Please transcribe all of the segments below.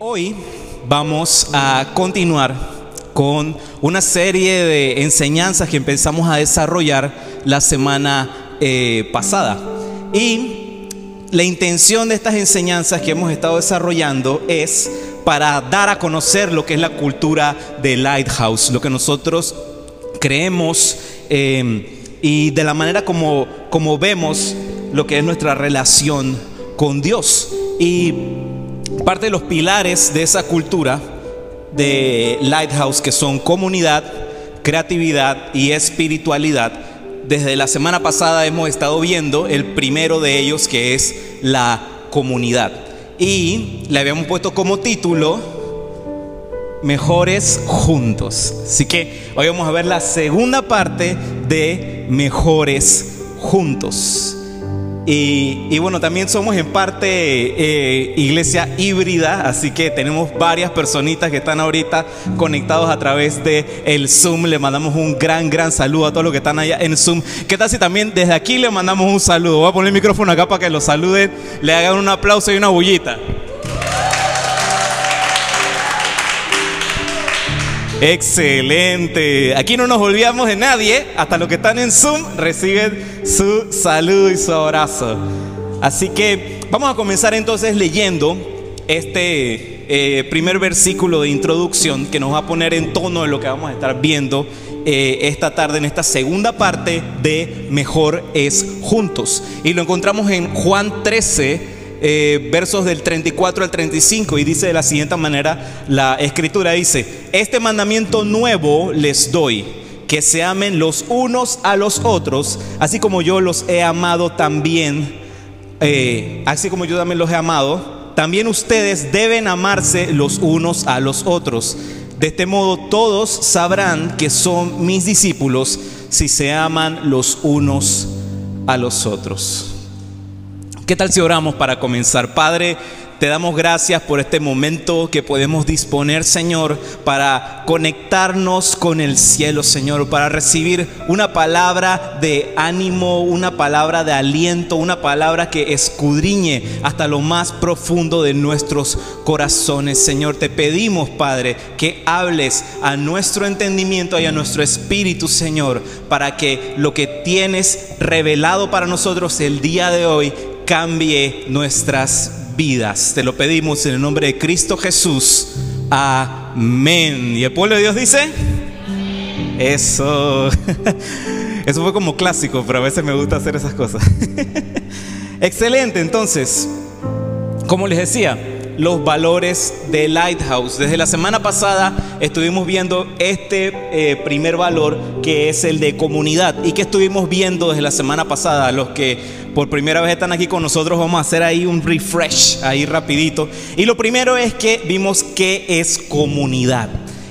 Hoy vamos a continuar con una serie de enseñanzas que empezamos a desarrollar la semana eh, pasada. Y la intención de estas enseñanzas que hemos estado desarrollando es para dar a conocer lo que es la cultura de Lighthouse, lo que nosotros creemos eh, y de la manera como, como vemos lo que es nuestra relación con Dios. Y parte de los pilares de esa cultura de Lighthouse, que son comunidad, creatividad y espiritualidad, desde la semana pasada hemos estado viendo el primero de ellos, que es la comunidad. Y le habíamos puesto como título Mejores Juntos. Así que hoy vamos a ver la segunda parte de Mejores Juntos. Y, bueno, también somos en parte eh, iglesia híbrida, así que tenemos varias personitas que están ahorita conectados a través de el Zoom. Le mandamos un gran, gran saludo a todos los que están allá en Zoom. ¿Qué tal si también desde aquí le mandamos un saludo? Voy a poner el micrófono acá para que los saluden, le hagan un aplauso y una bullita. Excelente. Aquí no nos olvidamos de nadie. Hasta los que están en Zoom reciben su saludo y su abrazo. Así que vamos a comenzar entonces leyendo este eh, primer versículo de introducción que nos va a poner en tono de lo que vamos a estar viendo eh, esta tarde en esta segunda parte de Mejor es Juntos. Y lo encontramos en Juan 13 eh, versos del 34 al 35 y dice de la siguiente manera, la escritura dice, este mandamiento nuevo les doy, que se amen los unos a los otros, así como yo los he amado también, eh, así como yo también los he amado, también ustedes deben amarse los unos a los otros. De este modo todos sabrán que son mis discípulos si se aman los unos a los otros. ¿Qué tal si oramos para comenzar? Padre, te damos gracias por este momento que podemos disponer, Señor, para conectarnos con el cielo, Señor, para recibir una palabra de ánimo, una palabra de aliento, una palabra que escudriñe hasta lo más profundo de nuestros corazones, Señor. Te pedimos, Padre, que hables a nuestro entendimiento y a nuestro espíritu, Señor, para que lo que tienes revelado para nosotros el día de hoy cambie nuestras vidas. Te lo pedimos en el nombre de Cristo Jesús. Amén. ¿Y el pueblo de Dios dice? Eso. Eso fue como clásico, pero a veces me gusta hacer esas cosas. Excelente, entonces, como les decía, los valores de Lighthouse. Desde la semana pasada estuvimos viendo este eh, primer valor que es el de comunidad. ¿Y que estuvimos viendo desde la semana pasada? Los que por primera vez están aquí con nosotros, vamos a hacer ahí un refresh, ahí rapidito. Y lo primero es que vimos qué es comunidad.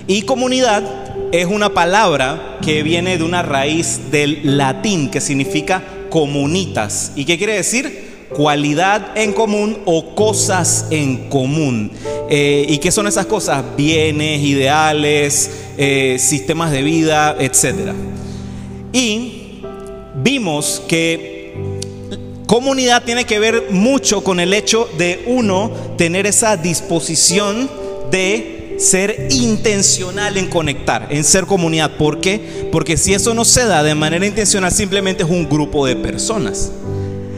Y comunidad es una palabra que viene de una raíz del latín que significa comunitas. ¿Y qué quiere decir? cualidad en común o cosas en común. Eh, ¿Y qué son esas cosas? Bienes, ideales, eh, sistemas de vida, etc. Y vimos que comunidad tiene que ver mucho con el hecho de uno tener esa disposición de ser intencional en conectar, en ser comunidad. ¿Por qué? Porque si eso no se da de manera intencional, simplemente es un grupo de personas.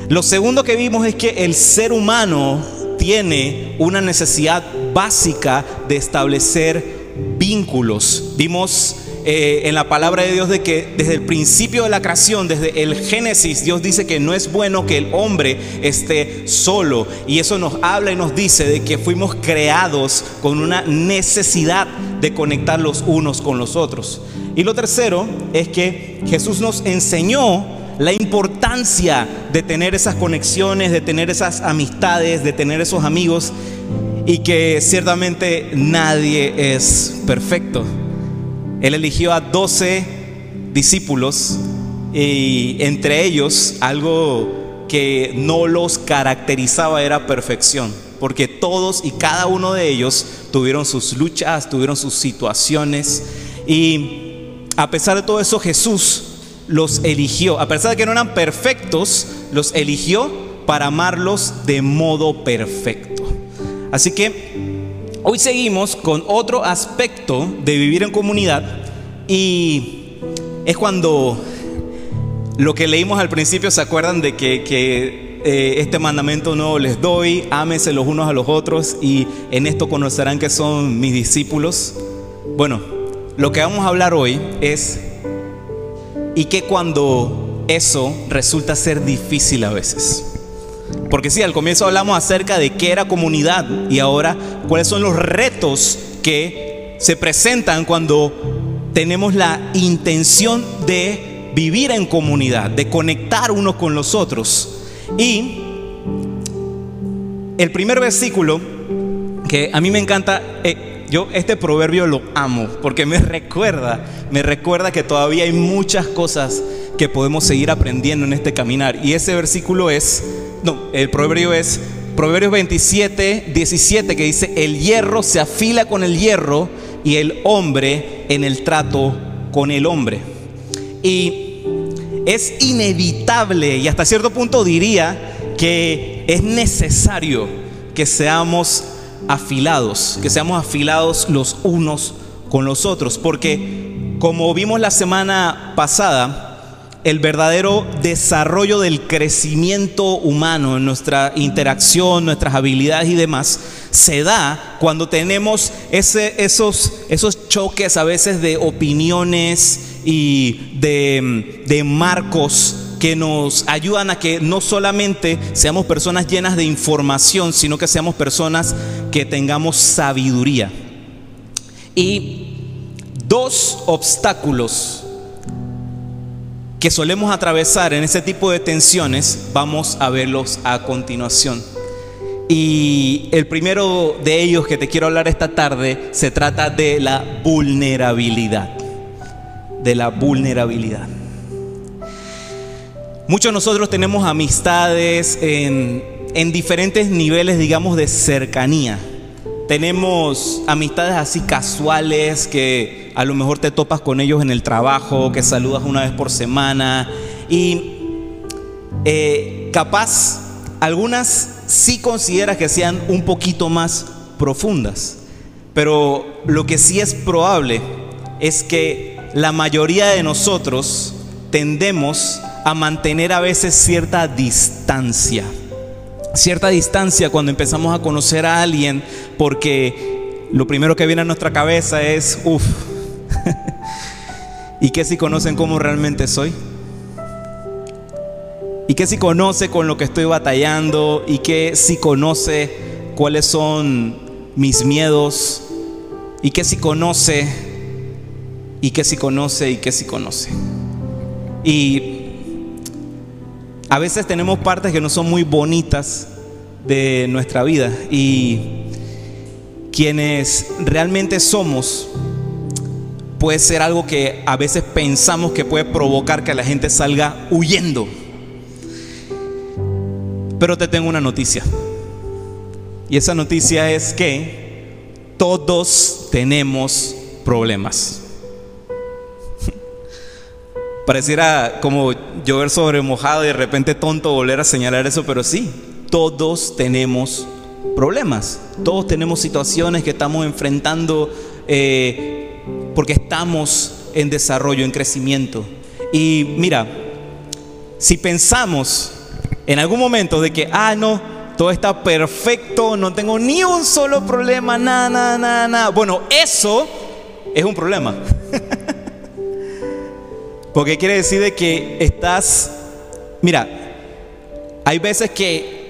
Lo segundo que vimos es que el ser humano tiene una necesidad básica de establecer vínculos. Vimos eh, en la palabra de Dios de que desde el principio de la creación, desde el Génesis, Dios dice que no es bueno que el hombre esté solo. Y eso nos habla y nos dice de que fuimos creados con una necesidad de conectar los unos con los otros. Y lo tercero es que Jesús nos enseñó la importancia de tener esas conexiones, de tener esas amistades, de tener esos amigos y que ciertamente nadie es perfecto. Él eligió a 12 discípulos y entre ellos algo que no los caracterizaba era perfección, porque todos y cada uno de ellos tuvieron sus luchas, tuvieron sus situaciones y a pesar de todo eso Jesús los eligió, a pesar de que no eran perfectos, los eligió para amarlos de modo perfecto. Así que Hoy seguimos con otro aspecto de vivir en comunidad y es cuando lo que leímos al principio se acuerdan de que, eh, este mandamiento no les doy, ámense los unos a los otros y en esto conocerán que son mis discípulos. Bueno, lo que vamos a hablar hoy es y que cuando eso resulta ser difícil a veces. Porque sí, al comienzo hablamos acerca de qué era comunidad y ahora cuáles son los retos que se presentan cuando tenemos la intención de vivir en comunidad, de conectar unos con los otros. Y el primer versículo que a mí me encanta, eh, yo este proverbio lo amo porque me recuerda, me recuerda que todavía hay muchas cosas que podemos seguir aprendiendo en este caminar. Y ese versículo es no, el proverbio es Proverbios 27, 17, que dice, el hierro se afila con el hierro y el hombre en el trato con el hombre. Y es inevitable y hasta cierto punto diría que es necesario que seamos afilados, que seamos afilados los unos con los otros, porque como vimos la semana pasada, el verdadero desarrollo del crecimiento humano nuestra interacción, nuestras habilidades y demás, se da cuando tenemos esos, esos choques a veces de opiniones y de, de marcos que nos ayudan a que no solamente seamos personas llenas de información, sino que seamos personas que tengamos sabiduría. Y dos obstáculos que solemos atravesar en ese tipo de tensiones, vamos a verlos a continuación. Y el primero de ellos que te quiero hablar esta tarde se trata de la vulnerabilidad. De la vulnerabilidad. Muchos de nosotros tenemos amistades en diferentes niveles, digamos, de cercanía. Tenemos amistades así casuales que a lo mejor te topas con ellos en el trabajo, que saludas una vez por semana. Y eh, capaz algunas sí consideras que sean un poquito más profundas, pero lo que sí es probable es que la mayoría de nosotros tendemos a mantener a veces cierta distancia cierta distancia cuando empezamos a conocer a alguien porque lo primero que viene a nuestra cabeza es, uff, ¿y qué si conocen cómo realmente soy? ¿Y qué si conoce con lo que estoy batallando? ¿Y qué si conoce cuáles son mis miedos? ¿Y qué si conoce? ¿Y qué si conoce? ¿Y qué si conoce? Y a veces tenemos partes que no son muy bonitas de nuestra vida y quienes realmente somos puede ser algo que a veces pensamos que puede provocar que la gente salga huyendo. Pero te tengo una noticia. Y esa noticia es que todos tenemos problemas. Pareciera como llover sobre mojado y de repente tonto volver a señalar eso, pero sí, todos tenemos problemas, todos tenemos situaciones que estamos enfrentando eh, porque estamos en desarrollo, en crecimiento. Y mira, si pensamos en algún momento de que, ah, no, todo está perfecto, no tengo ni un solo problema, nada, nada, nada, nada. Bueno, eso es un problema. Porque quiere decir de que estás, mira, hay veces que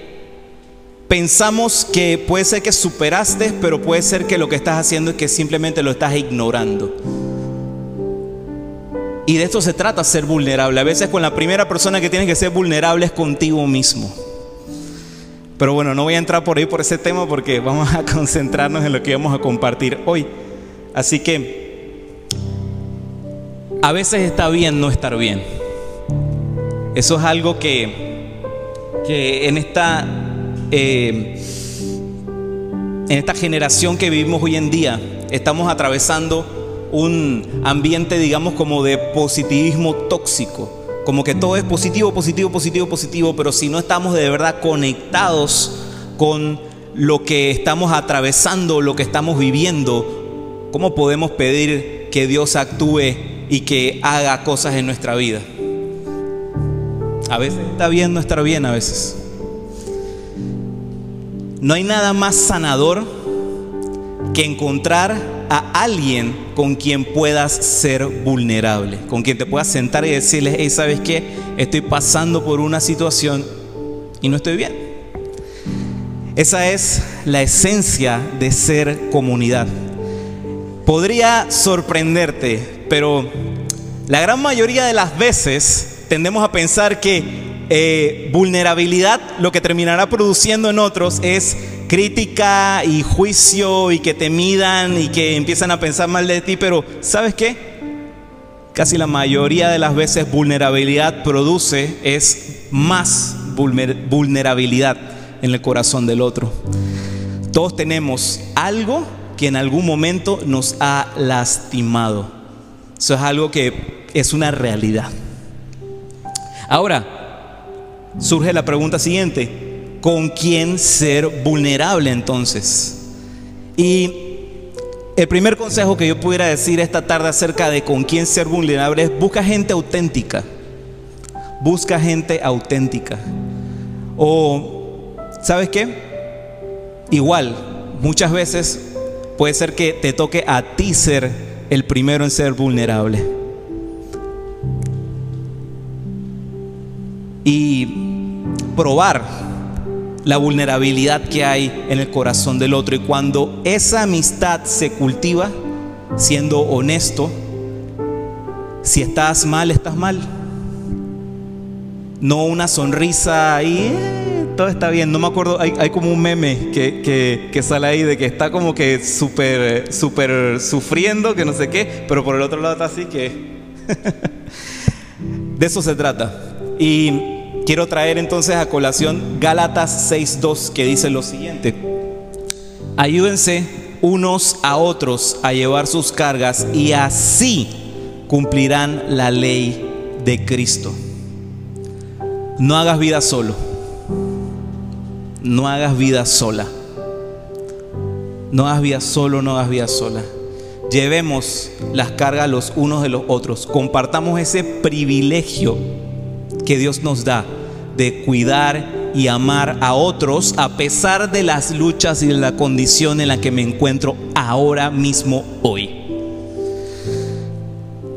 pensamos que puede ser que superaste, pero puede ser que lo que estás haciendo es que simplemente lo estás ignorando. Y de esto se trata, ser vulnerable. A veces con la primera persona que tienes que ser vulnerable es contigo mismo. Pero bueno, no voy a entrar por ahí por ese tema porque vamos a concentrarnos en lo que vamos a compartir hoy. Así que a veces está bien no estar bien. Eso es algo que, que en esta eh, en esta generación que vivimos hoy en día estamos atravesando un ambiente, digamos, como de positivismo tóxico. Como que todo es positivo, positivo, positivo, positivo, pero si no estamos de verdad conectados con lo que estamos atravesando, lo que estamos viviendo, ¿cómo podemos pedir que Dios actúe y que haga cosas en nuestra vida? A veces está bien no estar bien, a veces. No hay nada más sanador que encontrar a alguien con quien puedas ser vulnerable, con quien te puedas sentar y decirle, hey, ¿sabes qué? Estoy pasando por una situación y no estoy bien. Esa es la esencia de ser comunidad. Podría sorprenderte, pero la gran mayoría de las veces tendemos a pensar que eh, vulnerabilidad lo que terminará produciendo en otros es crítica y juicio y que te midan y que empiezan a pensar mal de ti, pero ¿sabes qué? Casi la mayoría de las veces vulnerabilidad produce es más vulnerabilidad en el corazón del otro. Todos tenemos algo que en algún momento nos ha lastimado. Eso es algo que es una realidad. Ahora, surge la pregunta siguiente con quién ser vulnerable entonces. Y el primer consejo que yo pudiera decir esta tarde acerca de con quién ser vulnerable es busca gente auténtica. Busca gente auténtica. O, ¿sabes qué? Igual, muchas veces puede ser que te toque a ti ser el primero en ser vulnerable. Y probar la vulnerabilidad que hay en el corazón del otro. Y cuando esa amistad se cultiva, siendo honesto, si estás mal, estás mal. No una sonrisa ahí, eh, todo está bien. No me acuerdo, hay, como un meme que, que, sale ahí de que está como que súper, súper sufriendo, que no sé qué, pero por el otro lado está así que... de eso se trata. Y Quiero traer entonces a colación Gálatas 6.2 que dice lo siguiente. Ayúdense unos a otros a llevar sus cargas y así cumplirán la ley de Cristo. No hagas vida solo. No hagas vida sola. No hagas vida solo, no hagas vida sola. Llevemos las cargas los unos de los otros. Compartamos ese privilegio que Dios nos da de cuidar y amar a otros a pesar de las luchas y de la condición en la que me encuentro ahora mismo hoy.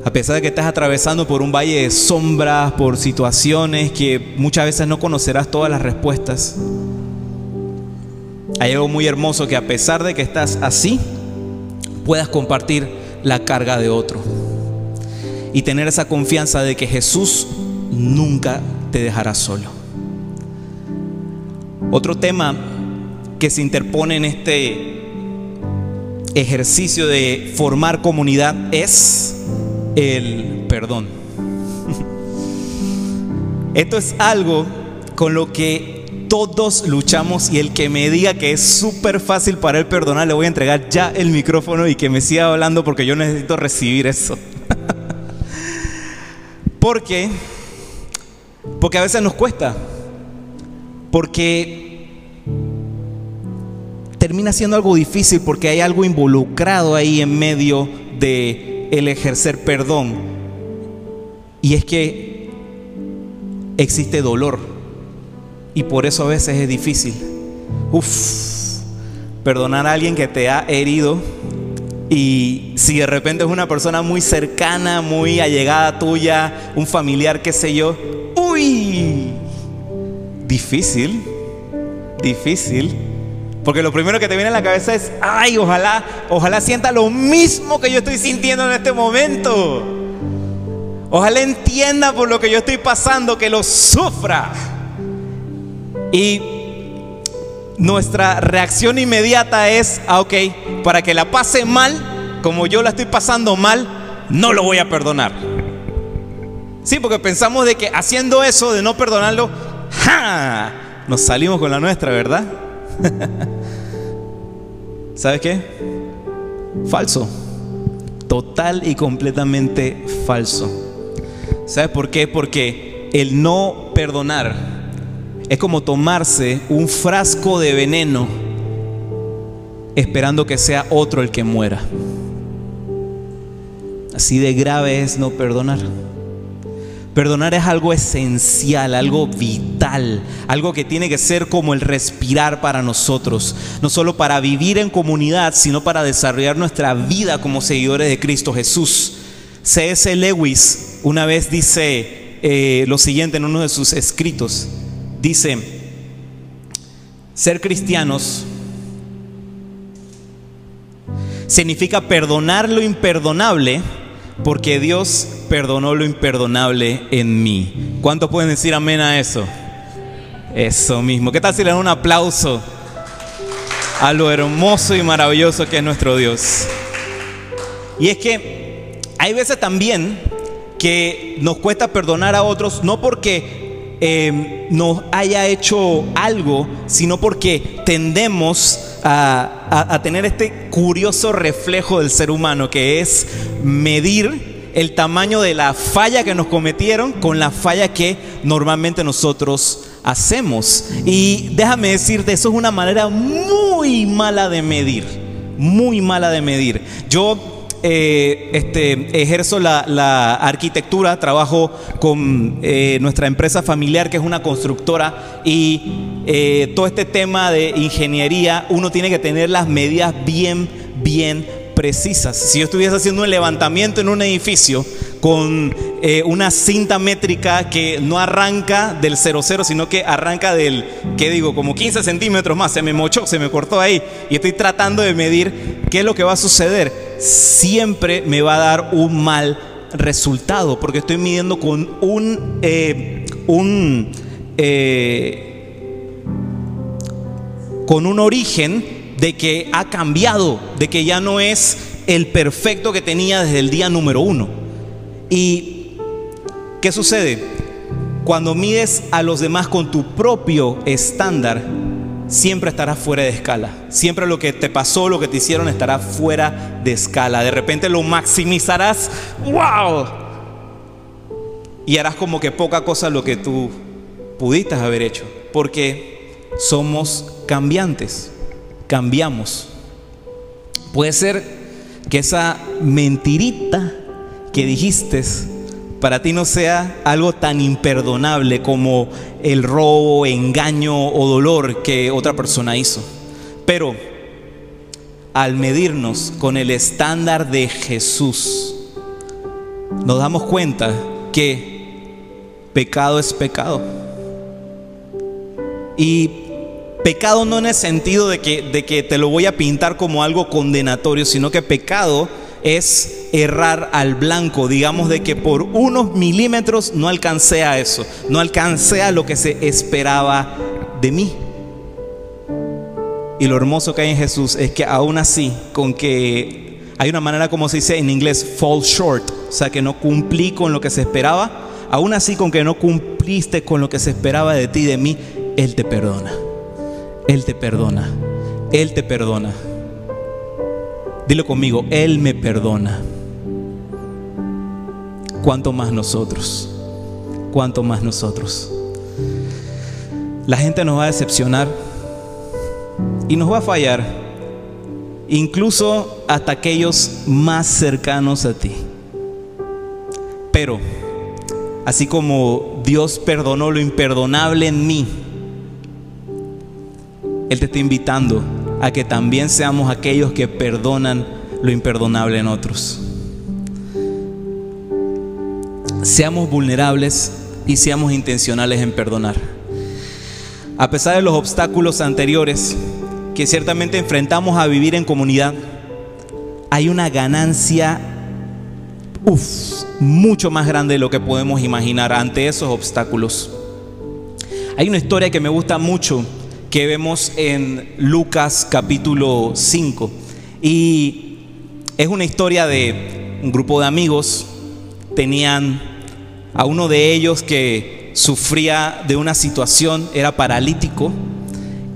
A pesar de que estás atravesando por un valle de sombras, por situaciones que muchas veces no conocerás todas las respuestas, hay algo muy hermoso que a pesar de que estás así, puedas compartir la carga de otro y tener esa confianza de que Jesús nunca te dejará solo. Otro tema que se interpone en este ejercicio de formar comunidad es el perdón. Esto es algo con lo que todos luchamos y el que me diga que es súper fácil para él perdonar, le voy a entregar ya el micrófono y que me siga hablando porque yo necesito recibir eso. porque porque a veces nos cuesta. Porque termina siendo algo difícil porque hay algo involucrado ahí en medio de el ejercer perdón. Y es que existe dolor. Y por eso a veces es difícil. Uf, perdonar a alguien que te ha herido y si de repente es una persona muy cercana, muy allegada tuya, un familiar, qué sé yo, uy, difícil, difícil. Porque lo primero que te viene a la cabeza es, ay, ojalá, ojalá sienta lo mismo que yo estoy sintiendo en este momento. Ojalá entienda por lo que yo estoy pasando, que lo sufra. Y nuestra reacción inmediata es, ah, ok, para que la pase mal, como yo la estoy pasando mal, no lo voy a perdonar. Sí, porque pensamos de que haciendo eso, de no perdonarlo, ¡ja! Nos salimos con la nuestra, ¿verdad? ¿Sabes qué? Falso. Total y completamente falso. ¿Sabes por qué? Porque el no perdonar es como tomarse un frasco de veneno esperando que sea otro el que muera. Así de grave es no perdonar. Perdonar es algo esencial, algo vital, algo que tiene que ser como el respirar para nosotros, no solo para vivir en comunidad, sino para desarrollar nuestra vida como seguidores de Cristo Jesús. C.S. Lewis una vez dice eh, lo siguiente en uno de sus escritos. Dice, ser cristianos significa perdonar lo imperdonable porque Dios perdonó lo imperdonable en mí. ¿Cuántos pueden decir amén a eso? Eso mismo. ¿Qué tal si le dan un aplauso a lo hermoso y maravilloso que es nuestro Dios? Y es que hay veces también que nos cuesta perdonar a otros, no porque eh, nos haya hecho algo, sino porque tendemos a, tener este curioso reflejo del ser humano, que es medir el tamaño de la falla que nos cometieron con la falla que normalmente nosotros hacemos. Y déjame decirte, eso es una manera muy mala de medir, muy mala de medir. Yo eh, este, ejerzo la, arquitectura, trabajo con eh, nuestra empresa familiar que es una constructora y eh, todo este tema de ingeniería uno tiene que tener las medidas bien, bien precisas. Si yo estuviese haciendo un levantamiento en un edificio con una cinta métrica que no arranca del 00, sino que arranca del, ¿qué digo? Como 15 centímetros más, se me mochó, se me cortó ahí y estoy tratando de medir qué es lo que va a suceder siempre me va a dar un mal resultado, porque estoy midiendo con un, eh, un eh, con un origen de que ha cambiado, de que ya no es el perfecto que tenía desde el día número uno. ¿Y qué sucede? Cuando mides a los demás con tu propio estándar, siempre estarás fuera de escala. Siempre lo que te pasó, lo que te hicieron estará fuera de escala. De repente lo maximizarás, wow. Y harás como que poca cosa lo que tú pudiste haber hecho. Porque somos cambiantes, cambiamos. Puede ser que esa mentirita que dijiste para ti no sea algo tan imperdonable como el robo, engaño o dolor que otra persona hizo. Pero al medirnos con el estándar de Jesús, nos damos cuenta que pecado es pecado. Y pecado no en el sentido de que, de que te lo voy a pintar como algo condenatorio, sino que pecado es errar al blanco, digamos de que por unos milímetros no alcancé a eso, no alcancé a lo que se esperaba de mí. Y lo hermoso que hay en Jesús es que aún así, con que hay una manera como se dice en inglés, fall short, o sea que no cumplí con lo que se esperaba, aún así con que no cumpliste con lo que se esperaba de ti, de mí, Él te perdona. Él te perdona. Él te perdona. Dilo conmigo, Él me perdona. ¿Cuánto más nosotros? ¿Cuánto más nosotros? La gente nos va a decepcionar y nos va a fallar, incluso hasta aquellos más cercanos a ti. Pero, así como Dios perdonó lo imperdonable en mí, Él te está invitando a que también seamos aquellos que perdonan lo imperdonable en otros. Seamos vulnerables y seamos intencionales en perdonar. A pesar de los obstáculos anteriores que ciertamente enfrentamos a vivir en comunidad, hay una ganancia mucho más grande de lo que podemos imaginar ante esos obstáculos. Hay una historia que me gusta mucho que vemos en Lucas capítulo 5. Y es una historia de un grupo de amigos. Tenían a uno de ellos que sufría de una situación, era paralítico.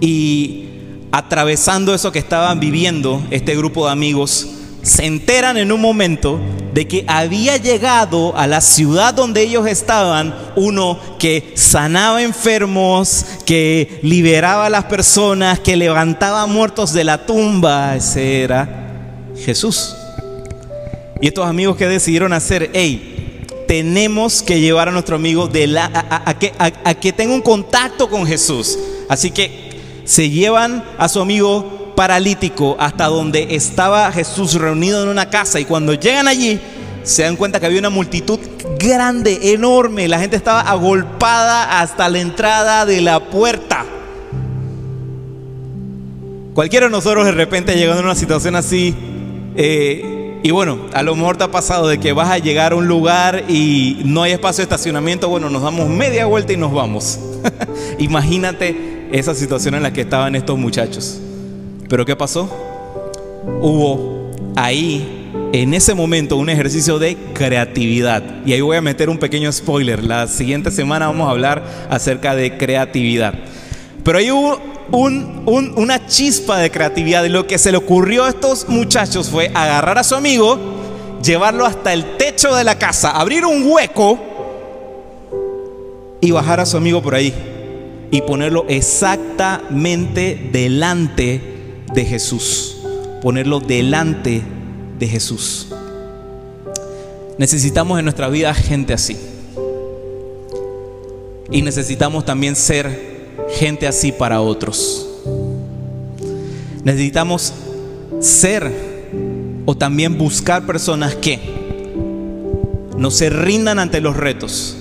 Y atravesando eso que estaban viviendo, este grupo de amigos se enteran en un momento de que había llegado a la ciudad donde ellos estaban uno que sanaba enfermos, que liberaba a las personas, que levantaba muertos de la tumba. Ese era Jesús. Y estos amigos que decidieron hacer, hey, tenemos que llevar a nuestro amigo de la, a, que, a que tenga un contacto con Jesús. Así que se llevan a su amigo paralítico hasta donde estaba Jesús reunido en una casa y cuando llegan allí se dan cuenta que había una multitud grande, enorme, la gente estaba agolpada hasta la entrada de la puerta. Cualquiera de nosotros de repente llegando a una situación así, eh, y bueno, a lo mejor te ha pasado de que vas a llegar a un lugar y no hay espacio de estacionamiento, bueno, nos damos media vuelta y nos vamos. Imagínate esa situación en la que estaban estos muchachos. Pero ¿qué pasó? Hubo ahí, en ese momento, un ejercicio de creatividad. Y ahí voy a meter un pequeño spoiler. La siguiente semana vamos a hablar acerca de creatividad. Pero ahí hubo una chispa de creatividad. Y lo que se le ocurrió a estos muchachos fue agarrar a su amigo, llevarlo hasta el techo de la casa, abrir un hueco y bajar a su amigo por ahí y ponerlo exactamente delante de Jesús, ponerlo delante de Jesús. Necesitamos en nuestra vida gente así. Y necesitamos también ser gente así para otros. Necesitamos ser o también buscar personas que no se rindan ante los retos,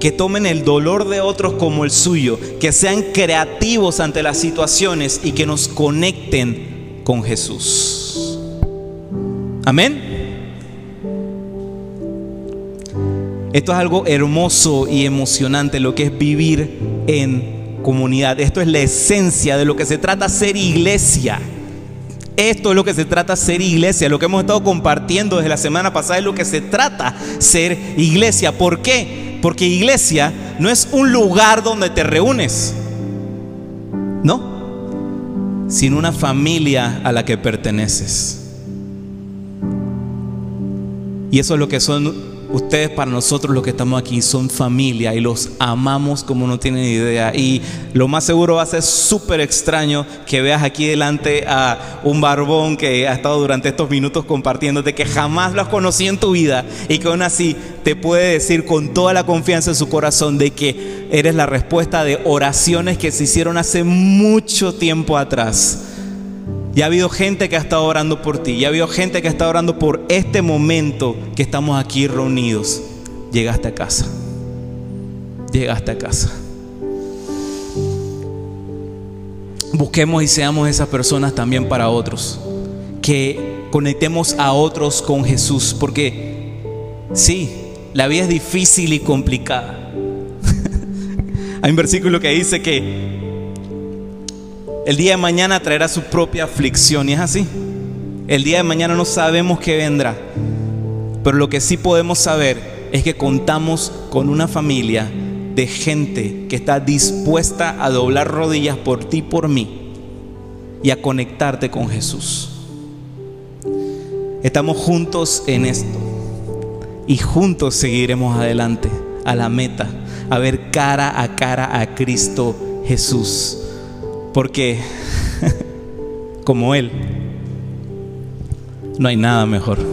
que tomen el dolor de otros como el suyo, que sean creativos ante las situaciones y que nos conecten con Jesús. Amén. Esto es algo hermoso y emocionante, lo que es vivir en comunidad. Esto es la esencia de lo que se trata ser iglesia. Esto es lo que se trata ser iglesia. Lo que hemos estado compartiendo desde la semana pasada es lo que se trata ser iglesia. ¿Por qué? Porque iglesia no es un lugar donde te reúnes, no, sino una familia a la que perteneces. Y eso es lo que son Ustedes para nosotros los que estamos aquí son familia y los amamos como no tienen idea. Y lo más seguro va a ser súper extraño que veas aquí delante a un barbón que ha estado durante estos minutos compartiéndote que jamás lo has conocido en tu vida y que aún así te puede decir con toda la confianza en su corazón de que eres la respuesta de oraciones que se hicieron hace mucho tiempo atrás ya ha habido gente que ha estado orando por ti. Ya ha habido gente que ha estado orando por este momento que estamos aquí reunidos. Llegaste a casa. Llegaste a casa. Busquemos y seamos esas personas también para otros. Que conectemos a otros con Jesús. Porque sí, la vida es difícil y complicada. Hay un versículo que dice que el día de mañana traerá su propia aflicción y es así. El día de mañana no sabemos qué vendrá. Pero lo que sí podemos saber es que contamos con una familia de gente que está dispuesta a doblar rodillas por ti por mí y a conectarte con Jesús. Estamos juntos en esto y juntos seguiremos adelante a la meta, a ver cara a cara a Cristo Jesús. Porque como Él, no hay nada mejor.